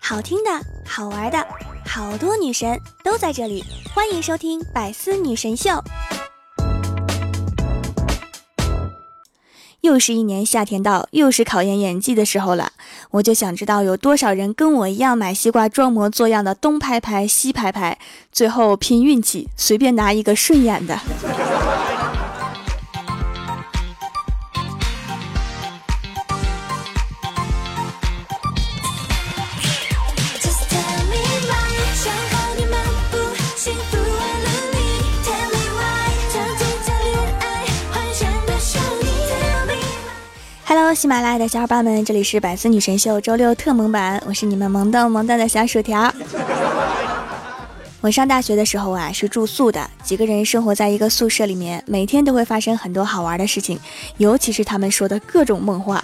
好听的，好玩的，好多女神都在这里，欢迎收听《百思女神秀》。又是一年夏天到，又是考验演技的时候了。我就想知道有多少人跟我一样买西瓜装模作样的东拍拍西拍拍，最后拼运气，随便拿一个顺眼的。喜马拉雅的小伙伴们，这里是百思女神秀周六特萌版，我是你们萌逗萌逗的小薯条。我上大学的时候啊，是住宿的，几个人生活在一个宿舍里面，每天都会发生很多好玩的事情，尤其是他们说的各种梦话。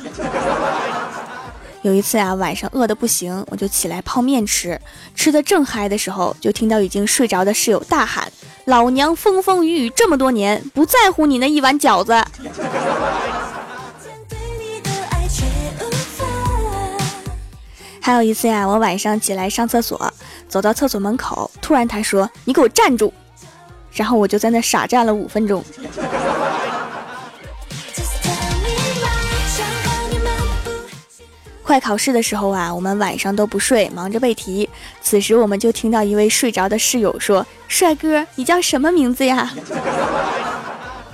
有一次啊，晚上饿得不行，我就起来泡面吃，吃的正嗨的时候，就听到已经睡着的室友大喊：“老娘风风雨雨这么多年，不在乎你那一碗饺子。”还有一次呀，我晚上起来上厕所，走到厕所门口，突然他说：“你给我站住！”然后我就在那傻站了五分钟。快考试的时候啊，我们晚上都不睡，忙着背题。此时我们就听到一位睡着的室友说：“帅哥，你叫什么名字呀？”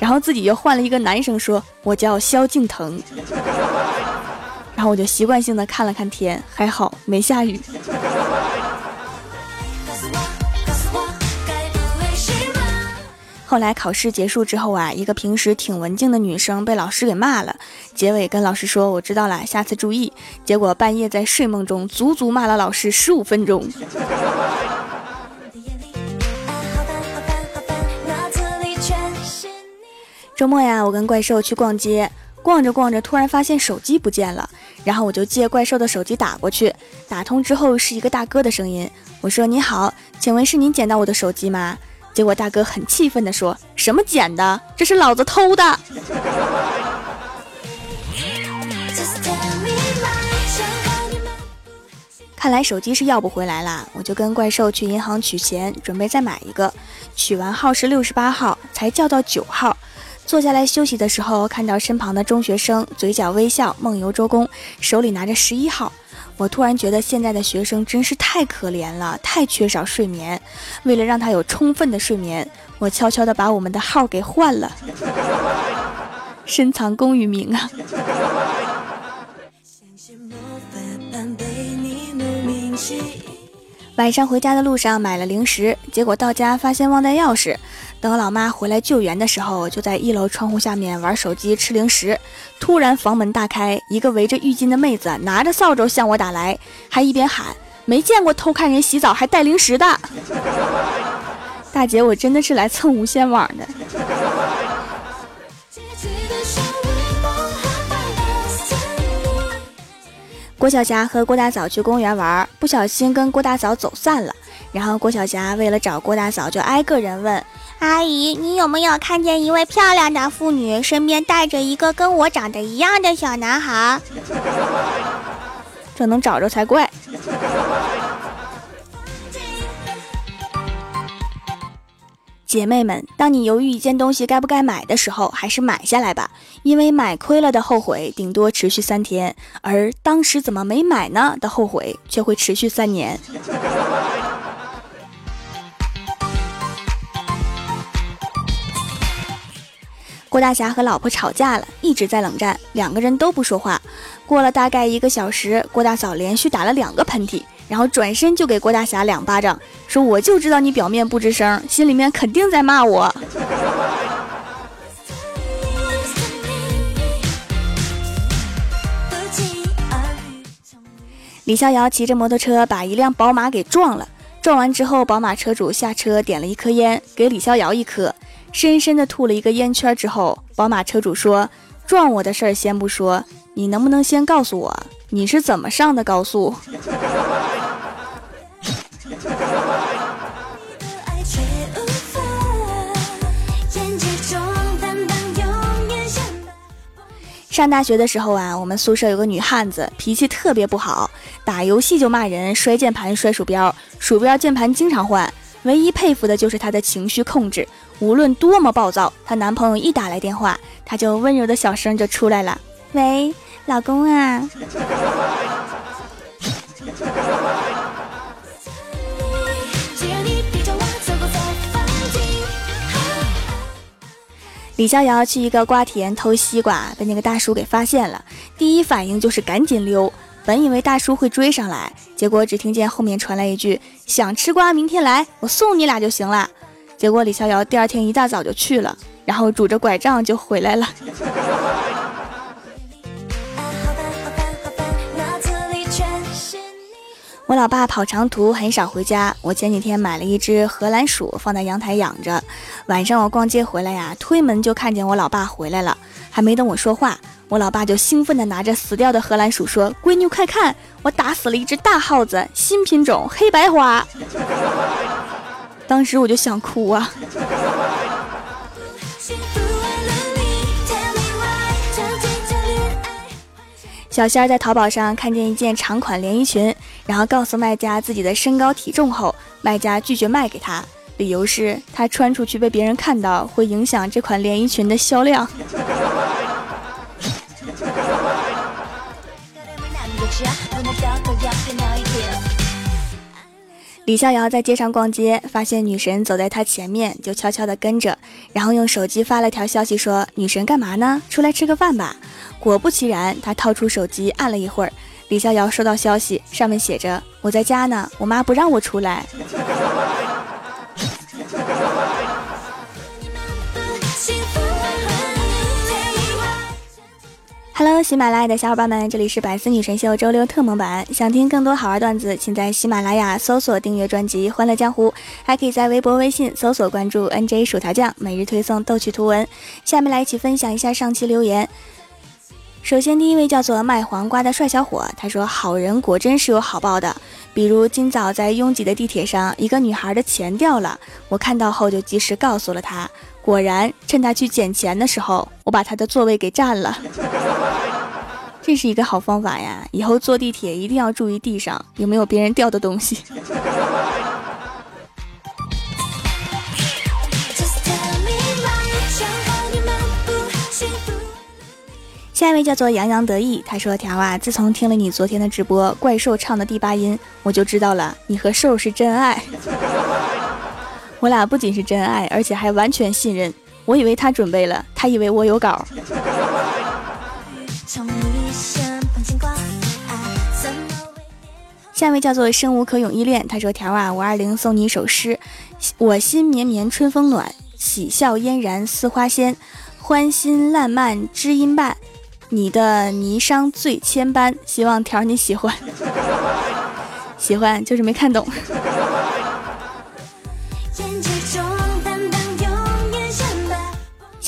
然后自己又换了一个男生说：“我叫萧敬腾。”然后我就习惯性的看了看天，还好没下雨。后来考试结束之后啊，一个平时挺文静的女生被老师给骂了，结尾跟老师说：“我知道了，下次注意。”结果半夜在睡梦中足足骂了老师十五分钟。周末呀，我跟怪兽去逛街。逛着逛着，突然发现手机不见了，然后我就借怪兽的手机打过去，打通之后是一个大哥的声音，我说：“你好，请问是您捡到我的手机吗？”结果大哥很气愤地说：“什么捡的？这是老子偷的！”看来手机是要不回来了，我就跟怪兽去银行取钱，准备再买一个。取完号是六十八号，才叫到九号。坐下来休息的时候，看到身旁的中学生嘴角微笑，梦游周公，手里拿着十一号。我突然觉得现在的学生真是太可怜了，太缺少睡眠。为了让他有充分的睡眠，我悄悄地把我们的号给换了。深藏功与名啊！晚上回家的路上买了零食，结果到家发现忘带钥匙。等老妈回来救援的时候，就在一楼窗户下面玩手机吃零食。突然房门大开，一个围着浴巾的妹子拿着扫帚向我打来，还一边喊：“没见过偷看人洗澡还带零食的！” 大姐，我真的是来蹭无线网的。郭晓霞和郭大嫂去公园玩，不小心跟郭大嫂走散了。然后郭晓霞为了找郭大嫂，就挨个人问：“阿姨，你有没有看见一位漂亮的妇女，身边带着一个跟我长得一样的小男孩？” 这能找着才怪。姐妹们，当你犹豫一件东西该不该买的时候，还是买下来吧，因为买亏了的后悔顶多持续三天，而当时怎么没买呢的后悔却会持续三年。郭大侠和老婆吵架了，一直在冷战，两个人都不说话。过了大概一个小时，郭大嫂连续打了两个喷嚏。然后转身就给郭大侠两巴掌，说：“我就知道你表面不吱声，心里面肯定在骂我。”李逍遥骑着摩托车把一辆宝马给撞了，撞完之后，宝马车主下车点了一颗烟，给李逍遥一颗，深深的吐了一个烟圈之后，宝马车主说：“撞我的事儿先不说，你能不能先告诉我你是怎么上的高速？” 上大学的时候啊，我们宿舍有个女汉子，脾气特别不好，打游戏就骂人，摔键盘、摔鼠标，鼠标键盘经常换。唯一佩服的就是她的情绪控制，无论多么暴躁，她男朋友一打来电话，她就温柔的小声就出来了：“喂，老公啊。”李逍遥去一个瓜田偷西瓜，被那个大叔给发现了。第一反应就是赶紧溜。本以为大叔会追上来，结果只听见后面传来一句：“想吃瓜，明天来，我送你俩就行了。”结果李逍遥第二天一大早就去了，然后拄着拐杖就回来了。我老爸跑长途很少回家。我前几天买了一只荷兰鼠放在阳台养着。晚上我逛街回来呀，推门就看见我老爸回来了。还没等我说话，我老爸就兴奋地拿着死掉的荷兰鼠说：“闺女快看，我打死了一只大耗子，新品种黑白花。”当时我就想哭啊。小仙儿在淘宝上看见一件长款连衣裙，然后告诉卖家自己的身高体重后，卖家拒绝卖给他，理由是他穿出去被别人看到会影响这款连衣裙的销量。李逍遥在街上逛街，发现女神走在他前面，就悄悄地跟着，然后用手机发了条消息说：“女神干嘛呢？出来吃个饭吧。”果不其然，他掏出手机按了一会儿，李逍遥收到消息，上面写着：“我在家呢，我妈不让我出来。” Hello，喜马拉雅的小伙伴们，这里是百思女神秀周六特蒙版。想听更多好玩段子，请在喜马拉雅搜索订阅专辑《欢乐江湖》，还可以在微博、微信搜索关注 NJ 薯条酱，每日推送逗趣图文。下面来一起分享一下上期留言。首先，第一位叫做卖黄瓜的帅小伙，他说：“好人果真是有好报的，比如今早在拥挤的地铁上，一个女孩的钱掉了，我看到后就及时告诉了她。”果然，趁他去捡钱的时候，我把他的座位给占了。这是一个好方法呀！以后坐地铁一定要注意地上有没有别人掉的东西。下一位叫做洋洋得意，他说：“条啊，自从听了你昨天的直播，怪兽唱的第八音，我就知道了，你和兽是真爱。” 我俩不仅是真爱，而且还完全信任。我以为他准备了，他以为我有稿。下一位叫做生无可咏依恋，他说：“条啊，五二零送你一首诗：我心绵绵春风暖，喜笑嫣然似花仙，欢心烂漫知音伴，你的霓裳醉千般。希望条你喜欢，喜欢就是没看懂。”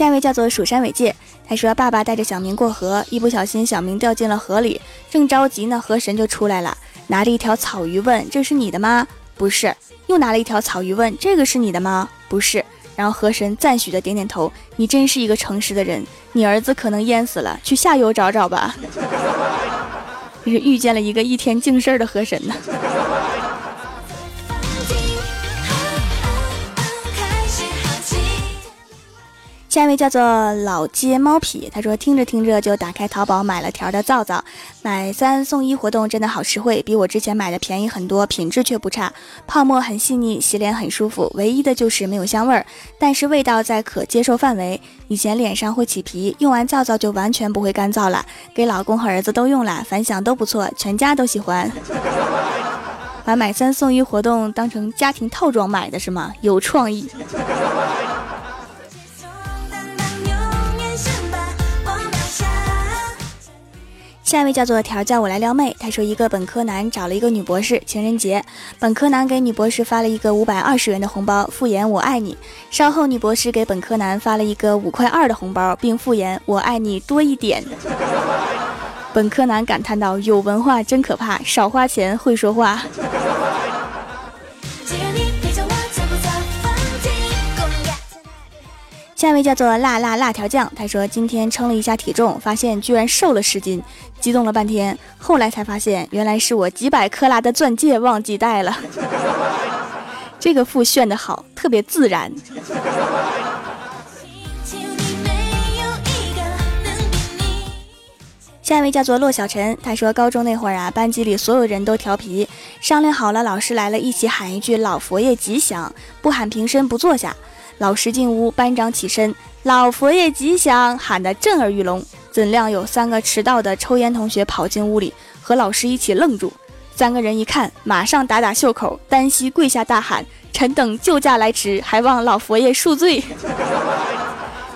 下一位叫做蜀山伟介，他说：“爸爸带着小明过河，一不小心小明掉进了河里，正着急呢，河神就出来了，拿着一条草鱼问：‘这是你的吗？’不是。又拿了一条草鱼问：‘这个是你的吗？’不是。然后河神赞许的点点头：‘你真是一个诚实的人。你儿子可能淹死了，去下游找找吧。’ 是遇见了一个一天净事儿的河神呢。”下一位叫做老街猫痞，他说听着听着就打开淘宝买了条的皂皂，买三送一活动真的好实惠，比我之前买的便宜很多，品质却不差，泡沫很细腻，洗脸很舒服，唯一的就是没有香味儿，但是味道在可接受范围。以前脸上会起皮，用完皂皂就完全不会干燥了，给老公和儿子都用了，反响都不错，全家都喜欢。把买三送一活动当成家庭套装买的是吗？有创意。下一位叫做条叫我来撩妹。他说，一个本科男找了一个女博士，情人节，本科男给女博士发了一个五百二十元的红包，复言我爱你。稍后，女博士给本科男发了一个五块二的红包，并复言我爱你多一点。本科男感叹道：“有文化真可怕，少花钱会说话。”下一位叫做辣辣辣条酱，他说今天称了一下体重，发现居然瘦了十斤，激动了半天，后来才发现原来是我几百克拉的钻戒忘记带了。这个腹炫的好，特别自然。下一位叫做骆小晨，他说高中那会儿啊，班级里所有人都调皮，商量好了，老师来了，一起喊一句“老佛爷吉祥”，不喊平身不坐下。老师进屋，班长起身，老佛爷吉祥，喊得震耳欲聋。怎料有三个迟到的抽烟同学跑进屋里，和老师一起愣住。三个人一看，马上打打袖口，单膝跪下大喊：“臣等救驾来迟，还望老佛爷恕罪。”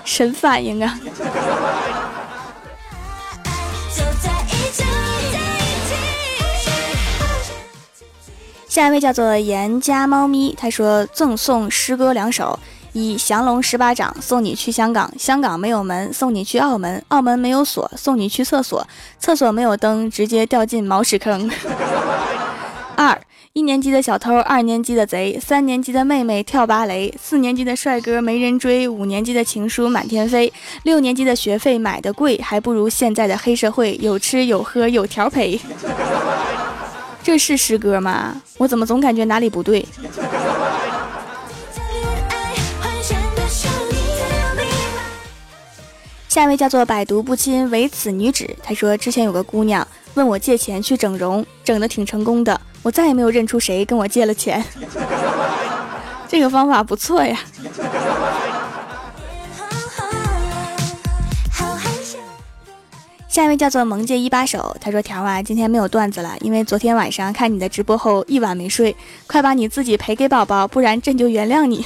神反应啊！下一位叫做严家猫咪，他说赠送诗歌两首。一降龙十八掌送你去香港，香港没有门送你去澳门，澳门没有锁送你去厕所，厕所没有灯直接掉进毛屎坑。二一年级的小偷，二年级的贼，三年级的妹妹跳芭蕾，四年级的帅哥没人追，五年级的情书满天飞，六年级的学费买的贵，还不如现在的黑社会有吃有喝有条赔。这是诗歌吗？我怎么总感觉哪里不对？下一位叫做百毒不侵，唯此女子。她说之前有个姑娘问我借钱去整容，整的挺成功的，我再也没有认出谁跟我借了钱。这个方法不错呀。下一位叫做萌界一把手，他说条啊，今天没有段子了，因为昨天晚上看你的直播后一晚没睡，快把你自己赔给宝宝，不然朕就原谅你。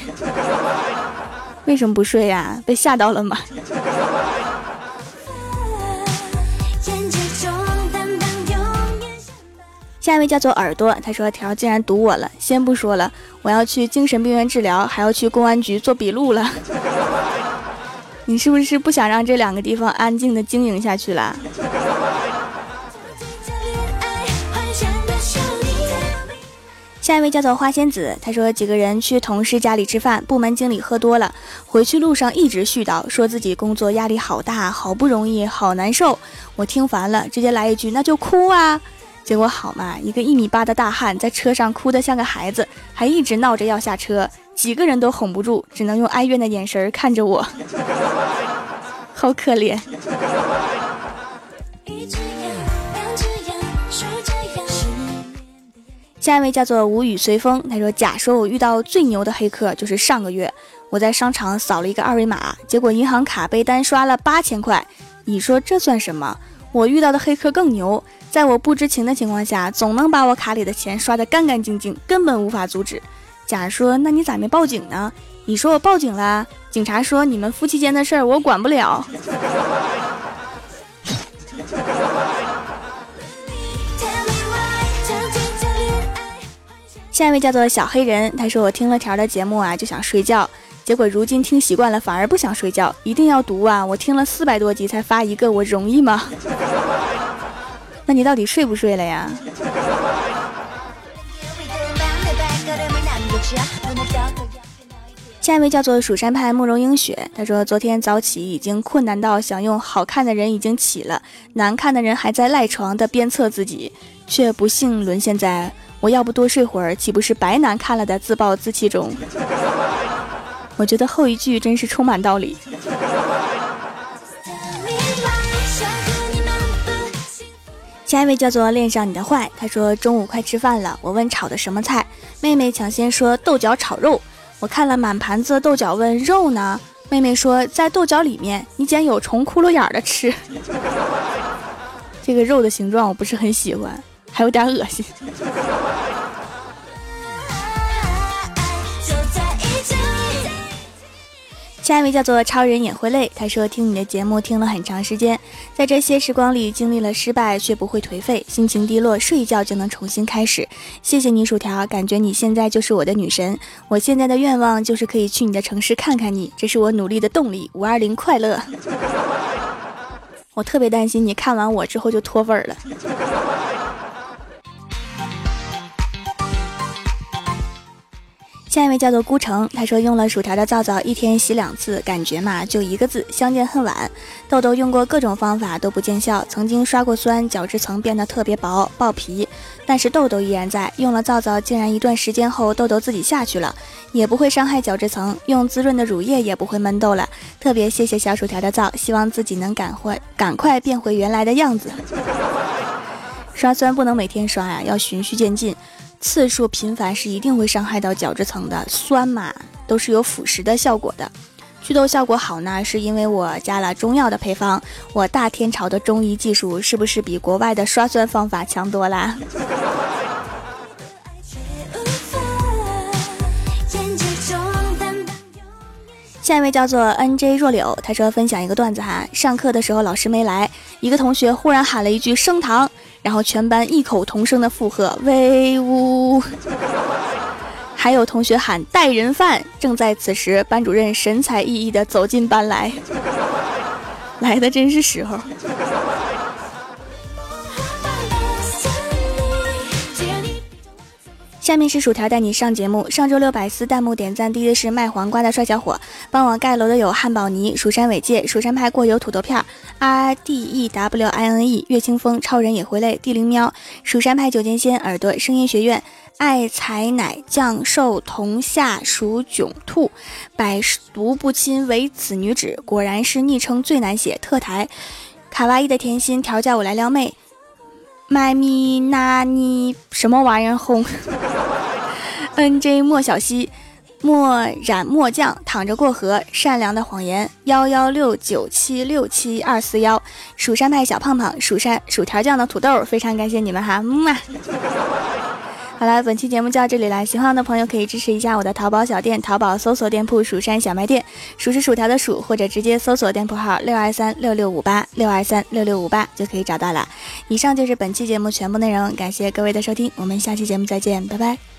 为什么不睡呀？被吓到了吗？下一位叫做耳朵，他说条竟然堵我了，先不说了，我要去精神病院治疗，还要去公安局做笔录了。你是不是不想让这两个地方安静的经营下去了？下一位叫做花仙子，他说几个人去同事家里吃饭，部门经理喝多了，回去路上一直絮叨，说自己工作压力好大，好不容易，好难受。我听烦了，直接来一句那就哭啊！结果好嘛，一个一米八的大汉在车上哭得像个孩子，还一直闹着要下车，几个人都哄不住，只能用哀怨的眼神看着我，好可怜。下一位叫做无语随风，他说：“假说我遇到最牛的黑客就是上个月，我在商场扫了一个二维码，结果银行卡被单刷了八千块。你说这算什么？我遇到的黑客更牛，在我不知情的情况下，总能把我卡里的钱刷得干干净净，根本无法阻止。”甲说：“那你咋没报警呢？”你说我报警了，警察说你们夫妻间的事儿我管不了。下一位叫做小黑人，他说我听了条的节目啊，就想睡觉，结果如今听习惯了，反而不想睡觉，一定要读啊！我听了四百多集才发一个，我容易吗？那你到底睡不睡了呀？下一位叫做蜀山派慕容英雪，他说昨天早起已经困难到想用好看的人已经起了，难看的人还在赖床的鞭策自己，却不幸沦陷在。我要不多睡会儿，岂不是白难看了的自暴自弃中？我觉得后一句真是充满道理。下一位叫做恋上你的坏，他说中午快吃饭了，我问炒的什么菜，妹妹抢先说豆角炒肉，我看了满盘子豆角，问肉呢？妹妹说在豆角里面，你捡有虫窟窿眼的吃。这个肉的形状我不是很喜欢。还有点恶心。下一位叫做超人也会累，他说听你的节目听了很长时间，在这些时光里经历了失败却不会颓废，心情低落睡一觉就能重新开始。谢谢你薯条，感觉你现在就是我的女神。我现在的愿望就是可以去你的城市看看你，这是我努力的动力。五二零快乐！我特别担心你看完我之后就脱粉了。下一位叫做孤城，他说用了薯条的皂皂，一天洗两次，感觉嘛就一个字，相见恨晚。痘痘用过各种方法都不见效，曾经刷过酸，角质层变得特别薄，爆皮，但是痘痘依然在。用了皂皂，竟然一段时间后痘痘自己下去了，也不会伤害角质层，用滋润的乳液也不会闷痘了。特别谢谢小薯条的皂，希望自己能赶快赶快变回原来的样子。刷酸不能每天刷呀，要循序渐进。次数频繁是一定会伤害到角质层的，酸嘛都是有腐蚀的效果的。祛痘效果好呢，是因为我加了中药的配方。我大天朝的中医技术是不是比国外的刷酸方法强多啦？下一位叫做 N J 若柳，他说分享一个段子哈，上课的时候老师没来，一个同学忽然喊了一句升堂。然后全班异口同声的附和，威武！还有同学喊带人犯。正在此时，班主任神采奕奕的走进班来，来的真是时候。下面是薯条带你上节目。上周六百思弹幕点赞第一的是卖黄瓜的帅小伙，帮我盖楼的有汉堡尼、蜀山伟界、蜀山派过油土豆片、R D E W I N E、岳清风、超人也会累、地灵喵、蜀山派九剑仙、耳朵声音学院、爱财奶降寿同下属囧兔、百毒不侵唯此女子，果然是昵称最难写。特台卡哇伊的甜心调教我来撩妹。麦咪那你什么玩意儿轰？N J 莫小溪，莫染莫酱躺着过河，善良的谎言幺幺六九七六七二四幺，蜀山派小胖胖，蜀山薯条酱的土豆，非常感谢你们哈，木马。好了，本期节目就到这里了。喜欢的朋友可以支持一下我的淘宝小店，淘宝搜索店铺“蜀山小卖店”，数是薯条的数，或者直接搜索店铺号六二三六六五八六二三六六五八就可以找到了。以上就是本期节目全部内容，感谢各位的收听，我们下期节目再见，拜拜。